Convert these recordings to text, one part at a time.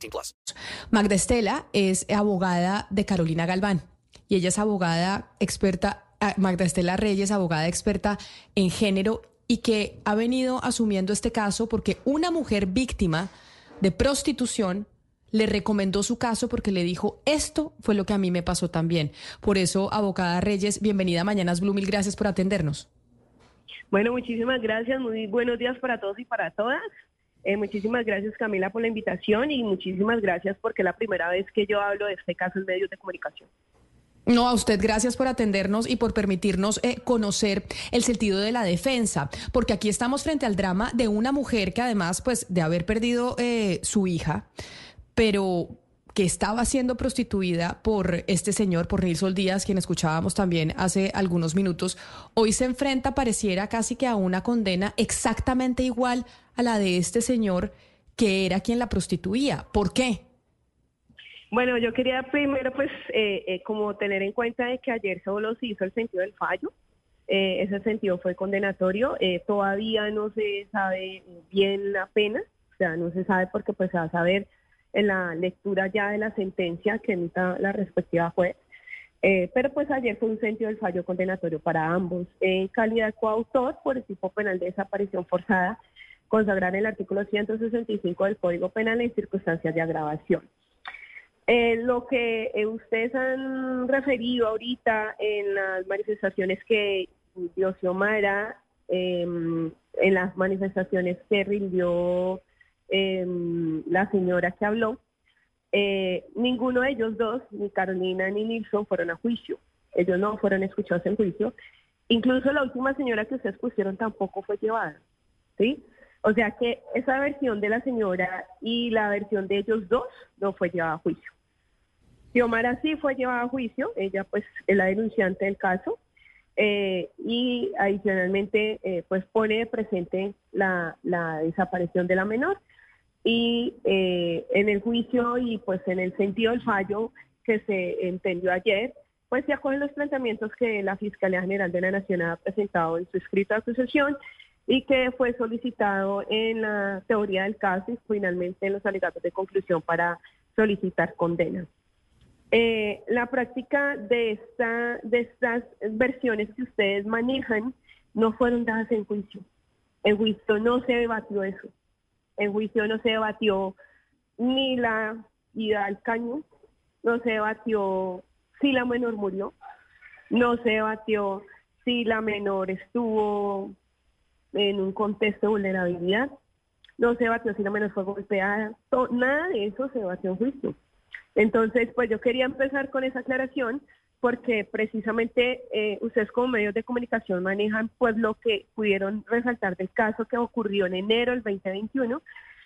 18 plus. Magda Estela es abogada de Carolina Galván y ella es abogada experta, ah, Magda Estela Reyes, abogada experta en género y que ha venido asumiendo este caso porque una mujer víctima de prostitución le recomendó su caso porque le dijo, esto fue lo que a mí me pasó también. Por eso, abogada Reyes, bienvenida a Mañanas Blue, mil gracias por atendernos. Bueno, muchísimas gracias, muy buenos días para todos y para todas. Eh, muchísimas gracias Camila por la invitación y muchísimas gracias porque es la primera vez que yo hablo de este caso en medios de comunicación. No, a usted gracias por atendernos y por permitirnos eh, conocer el sentido de la defensa, porque aquí estamos frente al drama de una mujer que además, pues, de haber perdido eh, su hija, pero que estaba siendo prostituida por este señor, por Nilson Díaz, quien escuchábamos también hace algunos minutos, hoy se enfrenta, pareciera casi que a una condena exactamente igual a la de este señor que era quien la prostituía. ¿Por qué? Bueno, yo quería primero, pues, eh, eh, como tener en cuenta de que ayer solo se hizo el sentido del fallo. Eh, ese sentido fue condenatorio. todavía no se sabe bien la pena, o sea, no se sabe porque pues se va a saber en la lectura ya de la sentencia que emita la respectiva juez. pero pues ayer fue un sentido del fallo condenatorio para ambos. En calidad de coautor por el tipo penal de desaparición forzada, consagrar el artículo 165 del Código Penal en circunstancias de agravación. Eh, lo que eh, ustedes han referido ahorita en las manifestaciones que dio Xiomara, em, en las manifestaciones que rindió em, la señora que habló, eh, ninguno de ellos dos, ni Carolina ni Nilsson, fueron a juicio. Ellos no fueron escuchados en juicio. Incluso la última señora que ustedes pusieron tampoco fue llevada. ¿sí? O sea que esa versión de la señora y la versión de ellos dos no fue llevada a juicio. Xiomara sí fue llevada a juicio, ella pues es la denunciante del caso eh, y adicionalmente eh, pues pone presente la, desaparición de la menor y eh, en el juicio y pues en el sentido del fallo que se entendió ayer, pues se acogen los planteamientos que la Fiscalía General de la Nación ha presentado en su escrito de acusación y que fue solicitado en la teoría del caso y finalmente en los alegatos de conclusión para solicitar condena. Eh, la práctica de, esta, de estas versiones que ustedes manejan no fueron dadas en juicio. En juicio no se debatió eso. En juicio no se debatió ni la ida al caño, no se debatió si la menor murió, no se debatió si la menor estuvo en un contexto de vulnerabilidad, no se debatió si la menor fue golpeada, nada de eso se debatió en juicio. Entonces, pues yo quería empezar con esa aclaración porque precisamente eh, ustedes como medios de comunicación manejan pues lo que pudieron resaltar del caso que ocurrió en enero del 2021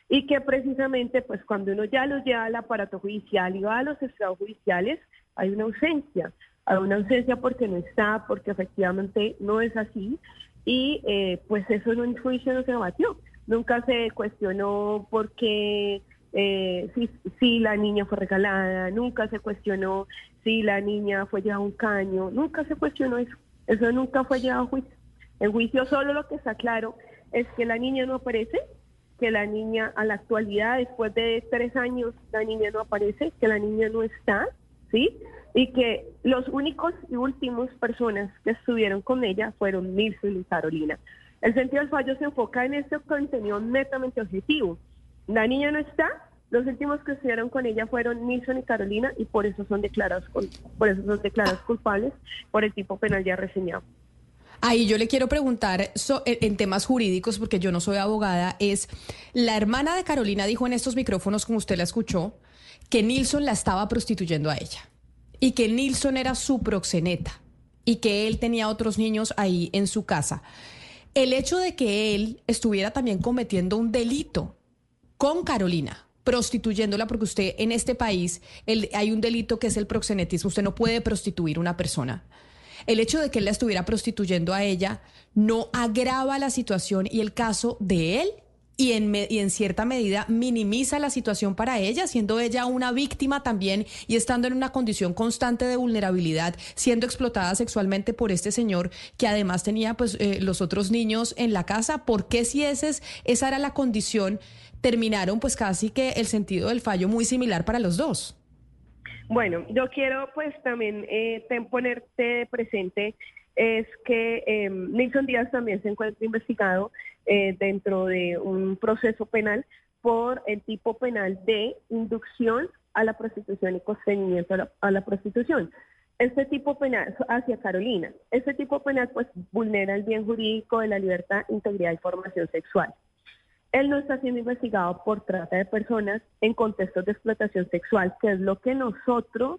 y que precisamente pues cuando uno ya los lleva al aparato judicial y va a los estados judiciales hay una ausencia, hay una ausencia porque no está, porque efectivamente no es así y eh, pues eso en un juicio no se debatió, nunca se cuestionó por qué eh, si, si, la niña fue regalada, nunca se cuestionó si la niña fue llevada a un caño, nunca se cuestionó eso, eso nunca fue llevado a juicio. En juicio solo lo que está claro es que la niña no aparece, que la niña a la actualidad, después de tres años, la niña no aparece, que la niña no está, ¿sí? Y que los únicos y últimos personas que estuvieron con ella fueron Nilson y Carolina. El sentido del fallo se enfoca en este contenido netamente objetivo la niña no está, los últimos que estuvieron con ella fueron Nilson y Carolina y por eso son declarados por culpables por el tipo penal ya reseñado. Ahí yo le quiero preguntar en temas jurídicos, porque yo no soy abogada, es, la hermana de Carolina dijo en estos micrófonos, como usted la escuchó, que Nilson la estaba prostituyendo a ella y que Nilson era su proxeneta y que él tenía otros niños ahí en su casa. El hecho de que él estuviera también cometiendo un delito con Carolina, prostituyéndola, porque usted en este país hay un delito que es el proxenetismo, usted no puede prostituir una persona. El hecho de que él la estuviera prostituyendo a ella no agrava la situación y el caso de él y en, y en cierta medida minimiza la situación para ella, siendo ella una víctima también y estando en una condición constante de vulnerabilidad, siendo explotada sexualmente por este señor que además tenía pues eh, los otros niños en la casa. ¿Por qué si ese es, esa era la condición, terminaron pues casi que el sentido del fallo muy similar para los dos? Bueno, yo quiero pues también eh, ponerte presente es que eh, Díaz también se encuentra investigado eh, dentro de un proceso penal por el tipo penal de inducción a la prostitución y constreñimiento a la, prostitución. Este tipo penal hacia Carolina, este tipo penal pues vulnera el bien jurídico de la libertad, integridad y formación sexual. Él no está siendo investigado por trata de personas en contextos de explotación sexual, que es lo que nosotros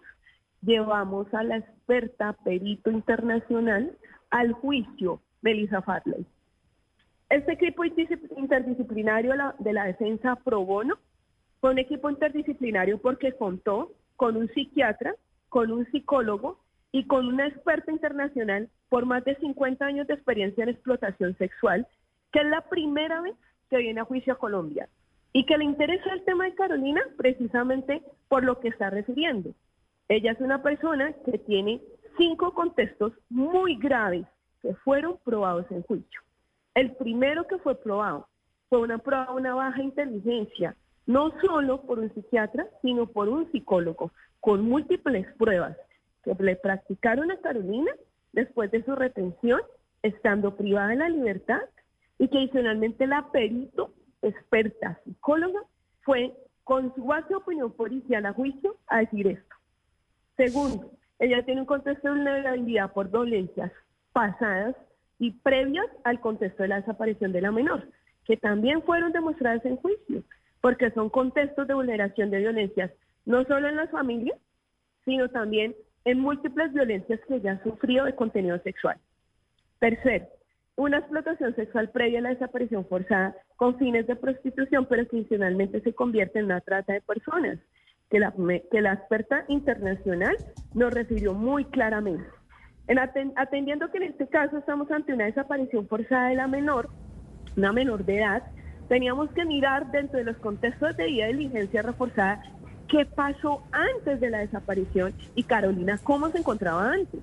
llevamos a la experta perito internacional al juicio de Lisa Farley. Este equipo interdisciplinario de la defensa pro bono fue un equipo interdisciplinario porque contó con un psiquiatra, con un psicólogo y con una experta internacional por más de 50 años de experiencia en explotación sexual, que es la primera vez que viene a juicio a Colombia y que le interesa el tema de Carolina precisamente por lo que está refiriendo. Ella es una persona que tiene cinco contextos muy graves que fueron probados en juicio. El primero que fue probado fue una prueba de una baja inteligencia, no solo por un psiquiatra, sino por un psicólogo, con múltiples pruebas que le practicaron a Carolina después de su retención, estando privada de la libertad, y que adicionalmente la perito, experta psicóloga, fue con su base de opinión policial a juicio a decir esto. Segundo, ella tiene un contexto de vulnerabilidad por dolencias pasadas y previas al contexto de la desaparición de la menor, que también fueron demostradas en juicio, porque son contextos de vulneración de violencias, no solo en las familias, sino también en múltiples violencias que ella ha sufrido de contenido sexual. Tercero, una explotación sexual previa a la desaparición forzada con fines de prostitución, pero que adicionalmente se convierte en una trata de personas que la, que la experta internacional nos refirió muy claramente. En atendiendo que en este caso estamos ante una desaparición forzada de la menor, una menor de edad, teníamos que mirar dentro de los contextos de vida de diligencia reforzada qué pasó antes de la desaparición y Carolina cómo se encontraba antes.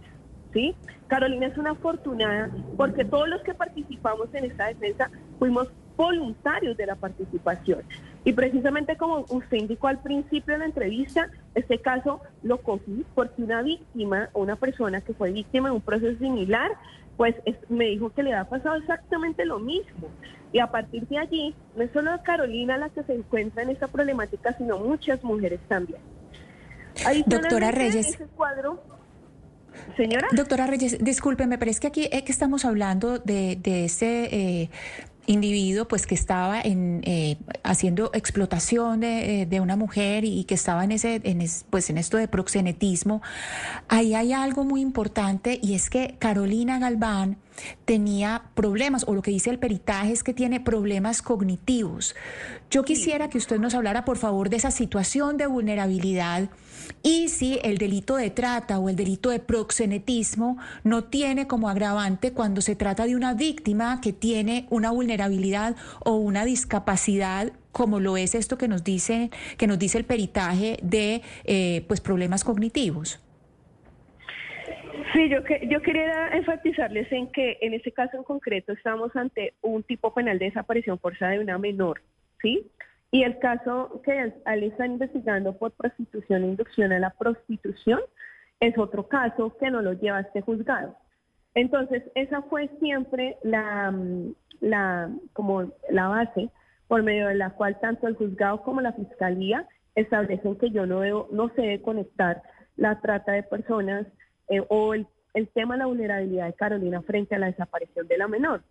¿sí? Carolina es una afortunada porque todos los que participamos en esta defensa fuimos voluntarios de la participación. Y precisamente como usted indicó al principio de la entrevista, este caso lo cogí porque una víctima o una persona que fue víctima de un proceso similar, pues me dijo que le había pasado exactamente lo mismo. Y a partir de allí, no es solo Carolina la que se encuentra en esta problemática, sino muchas mujeres también. Doctora Reyes. ese cuadro, Señora. Doctora Reyes, discúlpeme, pero es que aquí es que estamos hablando de, de ese eh, individuo pues que estaba en eh, haciendo explotación de, eh, una mujer y que estaba en ese en pues en esto de proxenetismo ahí hay algo muy importante y es que Carolina Galván tenía problemas, o lo que dice el peritaje es que tiene problemas cognitivos. Yo quisiera que usted nos hablara, por favor, de esa situación de vulnerabilidad y si el delito de trata o el delito de proxenetismo no tiene como agravante cuando se trata de una víctima que tiene una vulnerabilidad o una discapacidad como lo es esto que nos dice que nos dice el peritaje de eh, pues problemas cognitivos. Sí, yo, que, yo quería enfatizarles en que en este caso en concreto estamos ante un tipo penal de desaparición forzada de una menor, ¿sí? Y el caso que él está investigando por prostitución e inducción a la prostitución es otro caso que no lo lleva a este juzgado. Entonces, esa fue siempre la, la, como la base por medio de la cual tanto el juzgado como la fiscalía establecen que yo no, no se debe conectar la trata de personas eh, o el, tema de la vulnerabilidad de Carolina frente a la desaparición de la menor.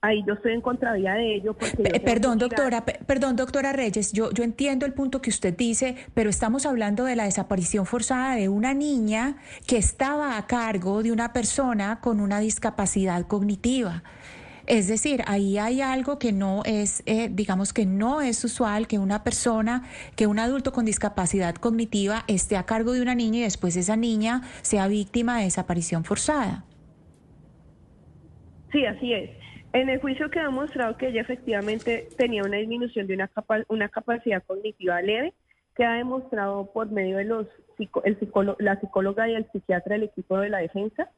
Ahí yo estoy en contravía de ello. Porque perdón, doctora, perdón, doctora Reyes, yo, yo entiendo el punto que usted dice, pero estamos hablando de la desaparición forzada de una niña que estaba a cargo de una persona con una discapacidad cognitiva. Es decir, ahí hay algo que no es, eh, digamos que no es usual que una persona, que un adulto con discapacidad cognitiva esté a cargo de una niña y después esa niña sea víctima de desaparición forzada. Sí, así es. En el juicio quedó mostrado que ella efectivamente tenía una disminución de una, una capacidad cognitiva leve, que ha demostrado por medio de los el la psicóloga y el psiquiatra del equipo de la defensa.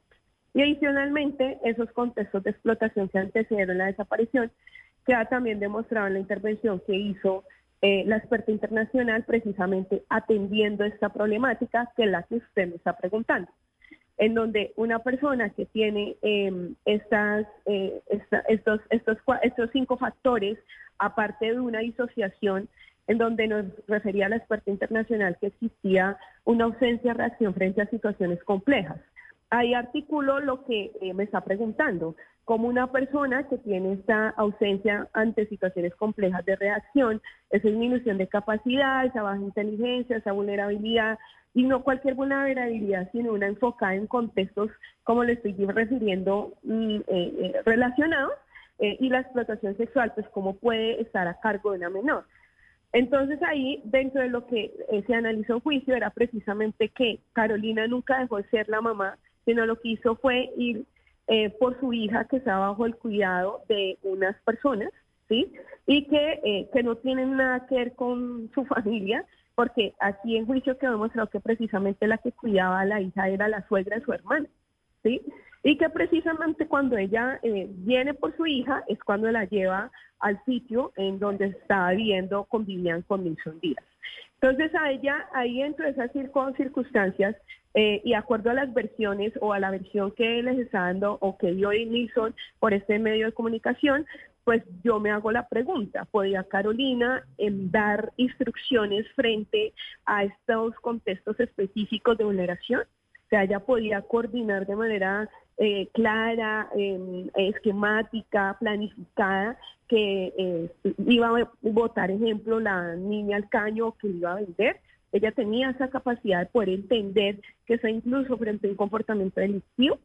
Y adicionalmente, esos contextos de explotación que antecedieron la desaparición, que ha también demostrado en la intervención que hizo eh, la experta internacional precisamente atendiendo esta problemática que es la que usted me está preguntando en donde una persona que tiene em, estas, eh, estos, estos, estos cinco factores, aparte de una disociación, en donde nos refería la experta internacional que existía una ausencia de reacción frente a situaciones complejas. Ahí articulo lo que eh, me está preguntando, como una persona que tiene esta ausencia ante situaciones complejas de reacción, esa disminución de capacidad, esa baja inteligencia, esa vulnerabilidad, y no cualquier vulnerabilidad, sino una enfocada en contextos, como le estoy refiriendo, mm, eh, eh, relacionados, eh, y la explotación sexual, pues cómo puede estar a cargo de una menor. Entonces ahí, dentro de lo que se analizó en juicio, era precisamente que Carolina nunca dejó de ser la mamá, sino lo que hizo fue ir por su hija que estaba bajo el cuidado de unas personas, ¿sí? Y que, que no tienen nada que ver con su familia, porque aquí en juicio quedó demostrado que precisamente la que cuidaba a la hija era la suegra de su hermana, ¿sí? Y que precisamente cuando ella eh, viene por su hija es cuando la lleva al sitio en donde estaba viviendo, convivían con Nilson Díaz. Entonces a ella, ahí dentro de esas circunstancias, eh, y acuerdo a las versiones o a la versión que les está dando o que dio Nilson por este medio de comunicación, pues yo me hago la pregunta, ¿podría Carolina em, dar instrucciones frente a estos contextos específicos de vulneración? O sea, ella podía coordinar de manera eh, clara, em, esquemática, planificada, que eh, iba a votar, ejemplo, la niña al caño que iba a vender. Ella tenía esa capacidad de poder entender que eso incluso frente a un comportamiento delictivo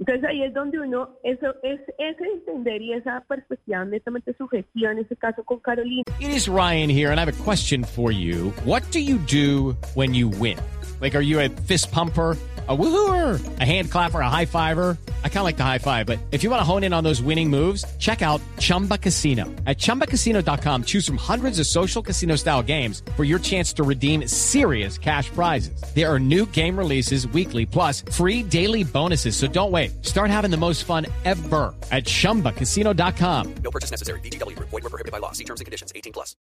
entonces ahí es donde uno, eso es ese entender y esa perspectiva netamente subjetiva, en este caso con Carolina. It is Ryan here and I have a question for you. What do you do when you win? Like, are you a fist pumper? A woohooer, a hand clapper, a high fiver. I kind of like the high five, but if you want to hone in on those winning moves, check out Chumba Casino. At ChumbaCasino.com, choose from hundreds of social casino style games for your chance to redeem serious cash prizes. There are new game releases weekly, plus free daily bonuses. So don't wait. Start having the most fun ever at ChumbaCasino.com. No purchase necessary. BGW. Void were prohibited by law. See terms and conditions. 18 plus.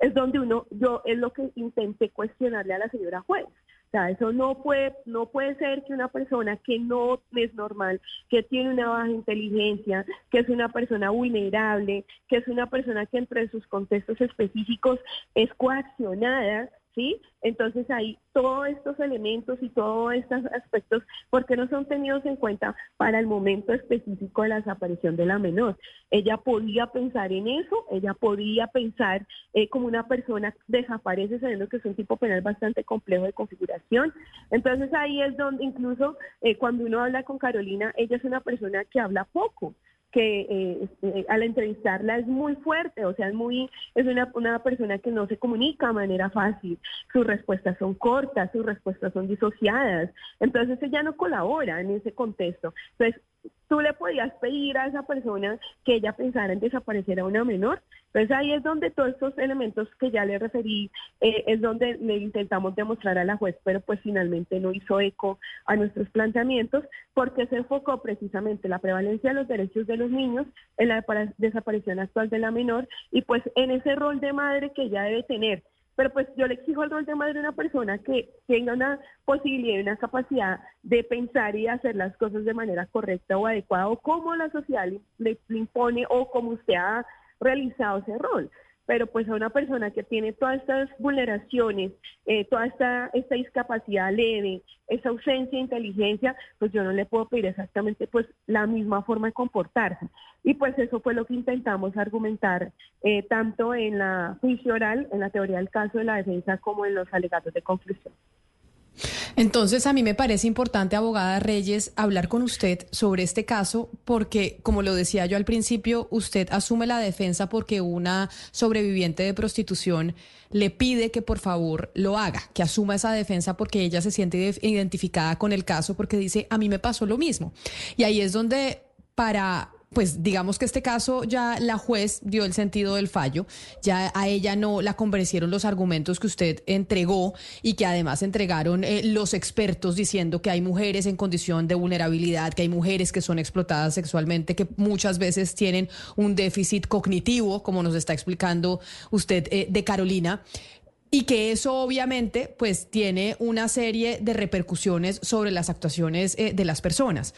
Es donde uno, yo, es lo que intenté cuestionarle a la señora juez. Sea, eso no puede, no puede ser que una persona que no es normal, que tiene una baja inteligencia, que es una persona vulnerable, que es una persona que entre sus contextos específicos es coaccionada, ¿sí? Entonces ahí todos estos elementos y todos estos aspectos, ¿por qué no son tenidos en cuenta para el momento específico de la desaparición de la menor? Ella podía pensar en eso, ella podía pensar eh, como una persona desaparece sabiendo que es un tipo penal bastante complejo de configuración. Entonces ahí es donde incluso eh, cuando uno habla con Carolina, ella es una persona que habla poco que eh, eh, al entrevistarla es muy fuerte, o sea, es muy, es una, una persona que no se comunica de manera fácil, sus respuestas son cortas, sus respuestas son disociadas, entonces ella no colabora en ese contexto. Entonces, tú le podías pedir a esa persona que ella pensara en desaparecer a una menor. Entonces ahí es donde todos estos elementos que ya le referí, eh, es donde le intentamos demostrar a la juez, pero pues finalmente no hizo eco a nuestros planteamientos porque se enfocó precisamente la prevalencia de los derechos de los niños en la desaparición actual de la menor y pues en ese rol de madre que ella debe tener pero pues yo le exijo el rol de madre a una persona que tenga una posibilidad y una capacidad de pensar y hacer las cosas de manera correcta o adecuada, o como la sociedad le, impone o como usted ha realizado ese rol pero pues a una persona que tiene todas estas vulneraciones, eh, toda esta, esta discapacidad leve, esa ausencia de inteligencia, pues yo no le puedo pedir exactamente pues la misma forma de comportarse. Y pues eso fue lo que intentamos argumentar eh, tanto en la juicio oral, en la teoría del caso de la defensa, como en los alegatos de conclusión. Entonces, a mí me parece importante, abogada Reyes, hablar con usted sobre este caso porque, como lo decía yo al principio, usted asume la defensa porque una sobreviviente de prostitución le pide que por favor lo haga, que asuma esa defensa porque ella se siente identificada con el caso porque dice, a mí me pasó lo mismo. Y ahí es donde para pues digamos que este caso ya la juez dio el sentido del fallo, ya a ella no la convencieron los argumentos que usted entregó y que además entregaron eh, los expertos diciendo que hay mujeres en condición de vulnerabilidad, que hay mujeres que son explotadas sexualmente, que muchas veces tienen un déficit cognitivo, como nos está explicando usted eh, de Carolina y que eso obviamente pues tiene una serie de repercusiones sobre las actuaciones eh, de las personas.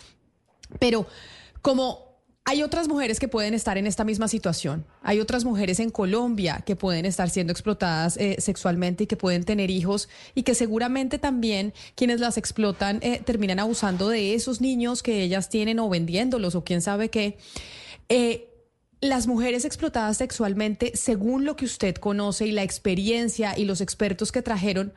Pero como hay otras mujeres que pueden estar en esta misma situación. Hay otras mujeres en Colombia que pueden estar siendo explotadas eh, sexualmente y que pueden tener hijos y que seguramente también quienes las explotan eh, terminan abusando de esos niños que ellas tienen o vendiéndolos o quién sabe qué. Eh, las mujeres explotadas sexualmente, según lo que usted conoce y la experiencia y los expertos que trajeron,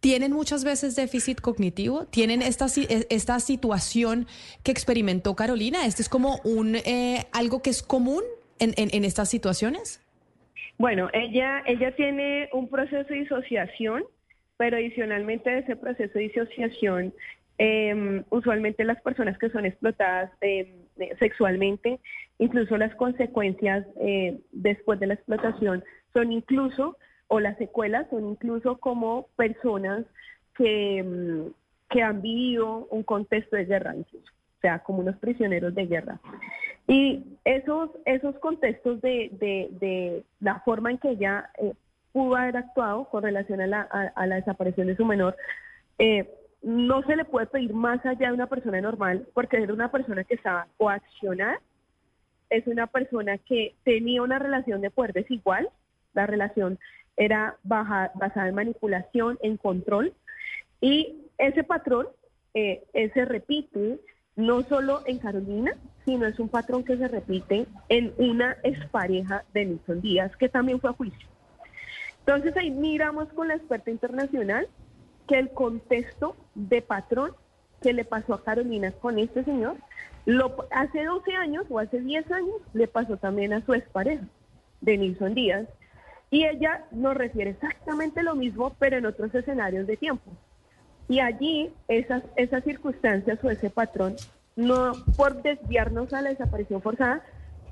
tienen muchas veces déficit cognitivo, tienen esta, e, esta situación que experimentó Carolina. ¿Este es como un eh, algo que es común en, estas situaciones? Bueno, ella, ella tiene un proceso de disociación, pero adicionalmente de ese proceso de disociación, em, usualmente las personas que son explotadas em, eh, sexualmente, incluso las consecuencias eh, después de la explotación son incluso o las secuelas son incluso como personas que, mm, que han vivido un contexto de guerra, o sea, como unos prisioneros de guerra. Y esos, esos contextos de, de, la forma en que ella eh, pudo haber actuado con relación a la, a, la desaparición de su menor, eh, no se le puede pedir más allá de una persona normal, porque era una persona que estaba coaccionada, es una persona que tenía una relación de poder desigual, la relación era basada en manipulación, en control, y ese patrón eh, se repite no solo en Carolina, sino es un patrón que se repite en una expareja de Nixon Díaz, que también fue a juicio. Entonces ahí miramos con la experta internacional que el contexto de patrón que le pasó a Carolina con este señor, lo, hace 12 años o hace 10 años le pasó también a su expareja de Nilson Díaz, y ella nos refiere exactamente lo mismo, pero en otros escenarios de tiempo. Y allí esas, esas circunstancias o ese patrón, no por desviarnos a la desaparición forzada,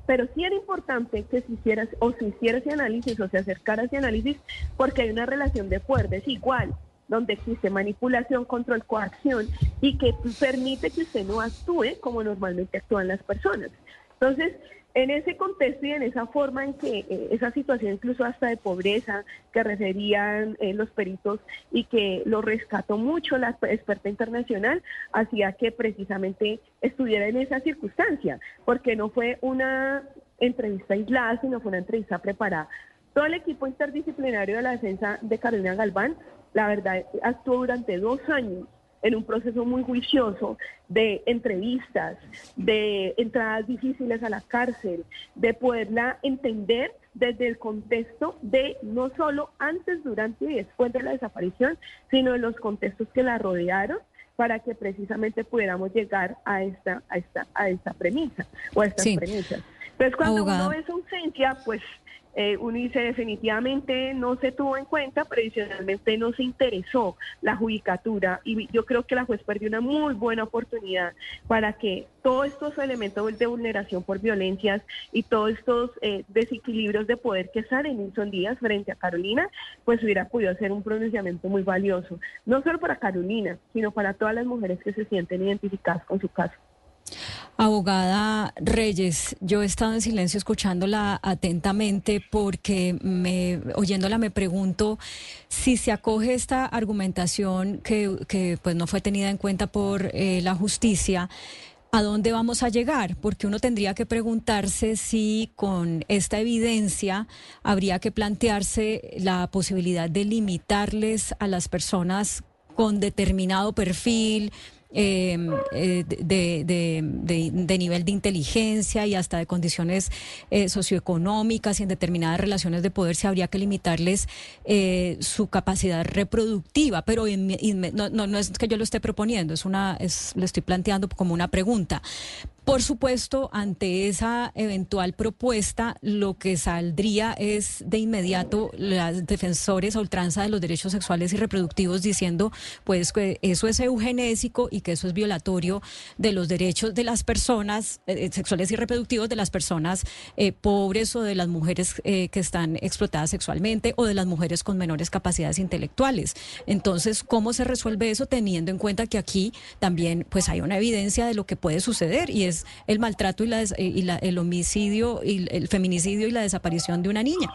pero sí era importante que se hiciera o se hiciera ese análisis o se acercara ese análisis porque hay una relación de poder desigual donde existe manipulación, control, coacción y que permite que usted no actúe como normalmente actúan las personas. Entonces, en ese contexto y en esa forma en que eh, esa situación incluso hasta de pobreza que referían eh, los peritos y que lo rescató mucho la experta internacional, hacía que precisamente estuviera en esa circunstancia, porque no fue una entrevista aislada, sino fue una entrevista preparada. Todo el equipo interdisciplinario de la defensa de Carolina Galván, la verdad, actuó durante dos años en un proceso muy juicioso de entrevistas, de entradas difíciles a la cárcel, de poderla entender desde el contexto de no solo antes, durante y después de la desaparición, sino en los contextos que la rodearon para que precisamente pudiéramos llegar a esta, a esta, a esta premisa o a estas premisas. Entonces, cuando uno ve su ausencia, pues eh, uno dice definitivamente no se tuvo en cuenta, pero adicionalmente no se interesó la judicatura y yo creo que la juez perdió una muy buena oportunidad para que todos estos elementos de vulneración por violencias y todos estos eh, desequilibrios de poder que salen en son días frente a Carolina, pues hubiera podido ser un pronunciamiento muy valioso, no solo para Carolina, sino para todas las mujeres que se sienten identificadas con su caso. Abogada Reyes, yo he estado en silencio escuchándola atentamente porque me, oyéndola me pregunto si se acoge esta argumentación que, pues no fue tenida en cuenta por eh, la justicia. ¿A dónde vamos a llegar? Porque uno tendría que preguntarse si con esta evidencia habría que plantearse la posibilidad de limitarles a las personas con determinado perfil, em, eh, de, de, de, nivel de inteligencia y hasta de condiciones eh, socioeconómicas y en determinadas relaciones de poder se habría que limitarles eh, su capacidad reproductiva, pero no, no, no, es que yo lo esté proponiendo, es una, es, lo estoy planteando como una pregunta. Por supuesto, ante esa eventual propuesta, lo que saldría es de inmediato las defensores a ultranza de los derechos sexuales y reproductivos diciendo pues que eso es eugenésico y que eso es violatorio de los derechos de las personas eh, eh, sexuales y reproductivos de las personas eh, pobres o de las mujeres que están explotadas sexualmente o de las mujeres con menores capacidades intelectuales. Entonces, ¿cómo se resuelve eso teniendo en cuenta que aquí también pues hay una evidencia de lo que puede suceder y es el maltrato y, la, y el homicidio y el feminicidio y la desaparición de una niña.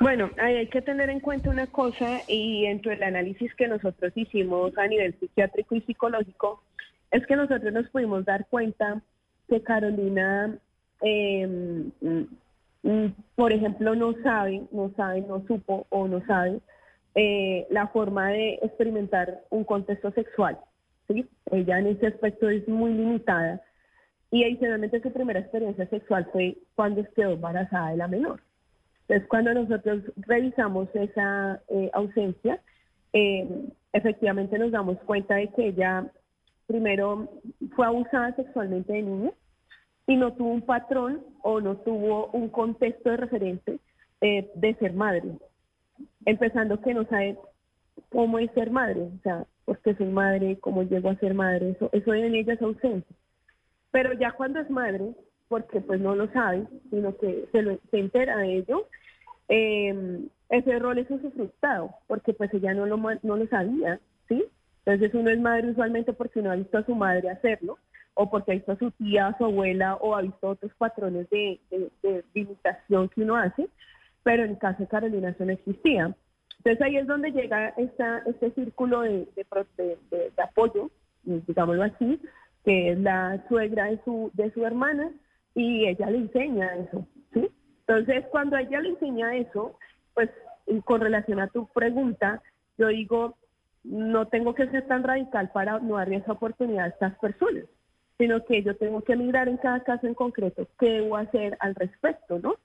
Bueno, hay que tener en cuenta una cosa y dentro del análisis que nosotros hicimos a nivel psiquiátrico y psicológico, es que nosotros nos pudimos dar cuenta que Carolina, mm, por ejemplo, no sabe, no sabe, no supo o no sabe eh, la forma de experimentar un contexto sexual. ¿Sí? Ella en ese aspecto es muy limitada. Y adicionalmente su primera experiencia sexual fue cuando quedó embarazada de la menor. Entonces, cuando nosotros revisamos esa eh, ausencia, eh, efectivamente nos damos cuenta de que ella primero fue abusada sexualmente de niña y no tuvo un patrón o no tuvo un contexto de referente eh, de ser madre. Empezando que no sabe cómo es ser madre, o sea, porque soy madre, cómo llego a ser madre, eso, eso en ella es ausente. Pero ya cuando es madre, porque pues no lo sabe, sino que se, se entera de ello, em, ese rol es frustrado, porque pues ella no lo, no lo sabía, ¿sí? Entonces uno es madre usualmente porque uno ha visto a su madre hacerlo, o porque ha visto a su tía, a su abuela, o ha visto otros patrones de, de, de, que uno hace, pero en el caso de Carolina eso no existía. Entonces ahí es donde llega esta, este círculo de, apoyo, digámoslo así, que es la suegra de su, de su hermana, y ella le enseña eso. ¿sí? Entonces cuando ella le enseña eso, pues con relación a tu pregunta, yo digo, no tengo que ser tan radical para no darle esa oportunidad a estas personas, sino que yo tengo que mirar en cada caso en concreto qué debo hacer al respecto, ¿no?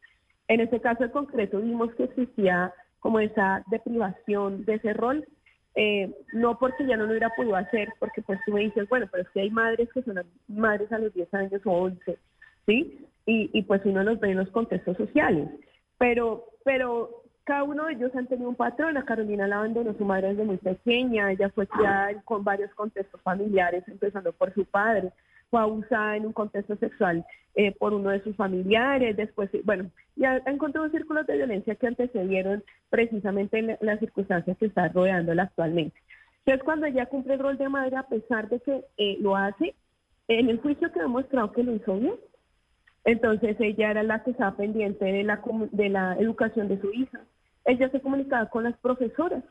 En este caso en concreto vimos que existía como esa deprivación de ese rol, eh, no porque ya no lo hubiera podido hacer, porque pues tú me dices, bueno, pero es que hay madres que son madres a los 10 años o 11, ¿sí? Y, pues uno los ve en los contextos sociales, pero, pero cada uno de ellos han tenido un patrón. A Carolina la abandonó su madre desde muy pequeña, ella fue criada con varios contextos familiares, empezando por su padre fue abusada en un contexto sexual eh, por uno de sus familiares, después, bueno, ya encontró círculos de violencia que antecedieron precisamente en las circunstancias que está rodeándola actualmente. Entonces, cuando ella cumple el rol de madre, a pesar de que eh, lo hace, en el juicio quedó mostrado que lo hizo bien. Entonces, ella era la que estaba pendiente de la, de la educación de su hija. Ella se comunicaba con las profesoras.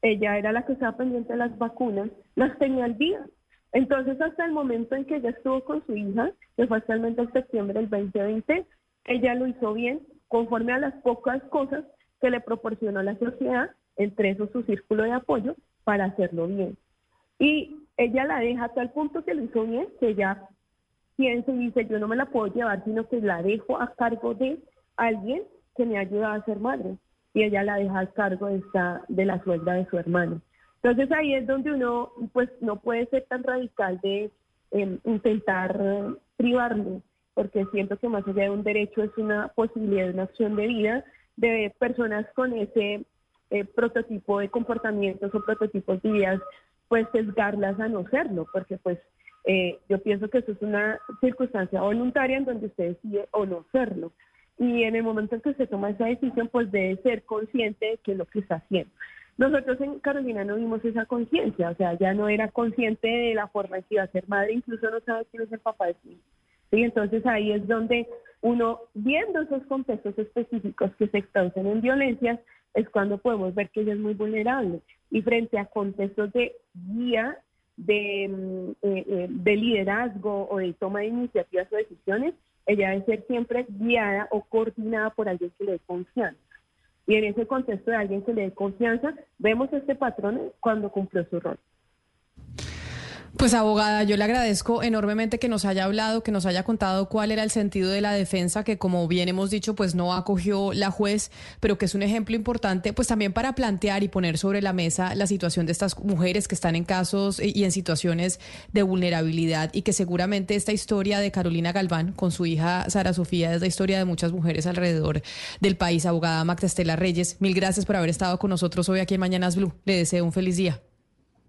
Ella era la que estaba pendiente de las vacunas, las tenía al día entonces, hasta el momento en que ella estuvo con su hija, que fue hasta el septiembre del 2020, ella lo hizo bien, conforme a las pocas cosas que le proporcionó la sociedad, entre eso su círculo de apoyo, para hacerlo bien. Y ella la deja a tal punto que lo hizo bien, que ella piensa y dice, yo no me la puedo llevar, sino que la dejo a cargo de alguien que me ayuda a ser madre. Y ella la deja a cargo de, esta, de la suelda de su hermano. Entonces ahí es donde uno pues no puede ser tan radical de em, intentar privarlo, porque siento que más allá de un derecho es una posibilidad una opción de vida de personas con ese eh, prototipo de comportamientos o prototipos de vidas, pues sesgarlas a no serlo, porque pues eh, yo pienso que eso es una circunstancia voluntaria en donde usted decide o no serlo. Y en el momento en que se toma esa decisión, pues debe ser consciente de qué es lo que está haciendo. Nosotros en Carolina no vimos esa conciencia, o sea, ya no era consciente de la forma en que iba a ser madre, incluso no sabe quién es el papá de su hijo. Y entonces ahí es donde uno, viendo esos contextos específicos que se extausen en violencias, es cuando podemos ver que ella es muy vulnerable. Y frente a contextos de guía, de, mm, eh, eh, de liderazgo o de toma de iniciativas o decisiones, ella debe ser siempre guiada o coordinada por alguien que le dé confianza. Y en ese contexto de alguien que le dé confianza, vemos este patrón cuando cumplió su rol. Pues abogada, yo le agradezco enormemente que nos haya hablado, que nos haya contado cuál era el sentido de la defensa, que como bien hemos dicho, pues no acogió la juez, pero que es un ejemplo importante, pues también para plantear y poner sobre la mesa la situación de estas mujeres que están en casos y en situaciones de vulnerabilidad y que seguramente esta historia de Carolina Galván con su hija Sara Sofía es la historia de muchas mujeres alrededor del país. Abogada Magda Estela Reyes, mil gracias por haber estado con nosotros hoy aquí en Mañanas Blue. Le deseo un feliz día.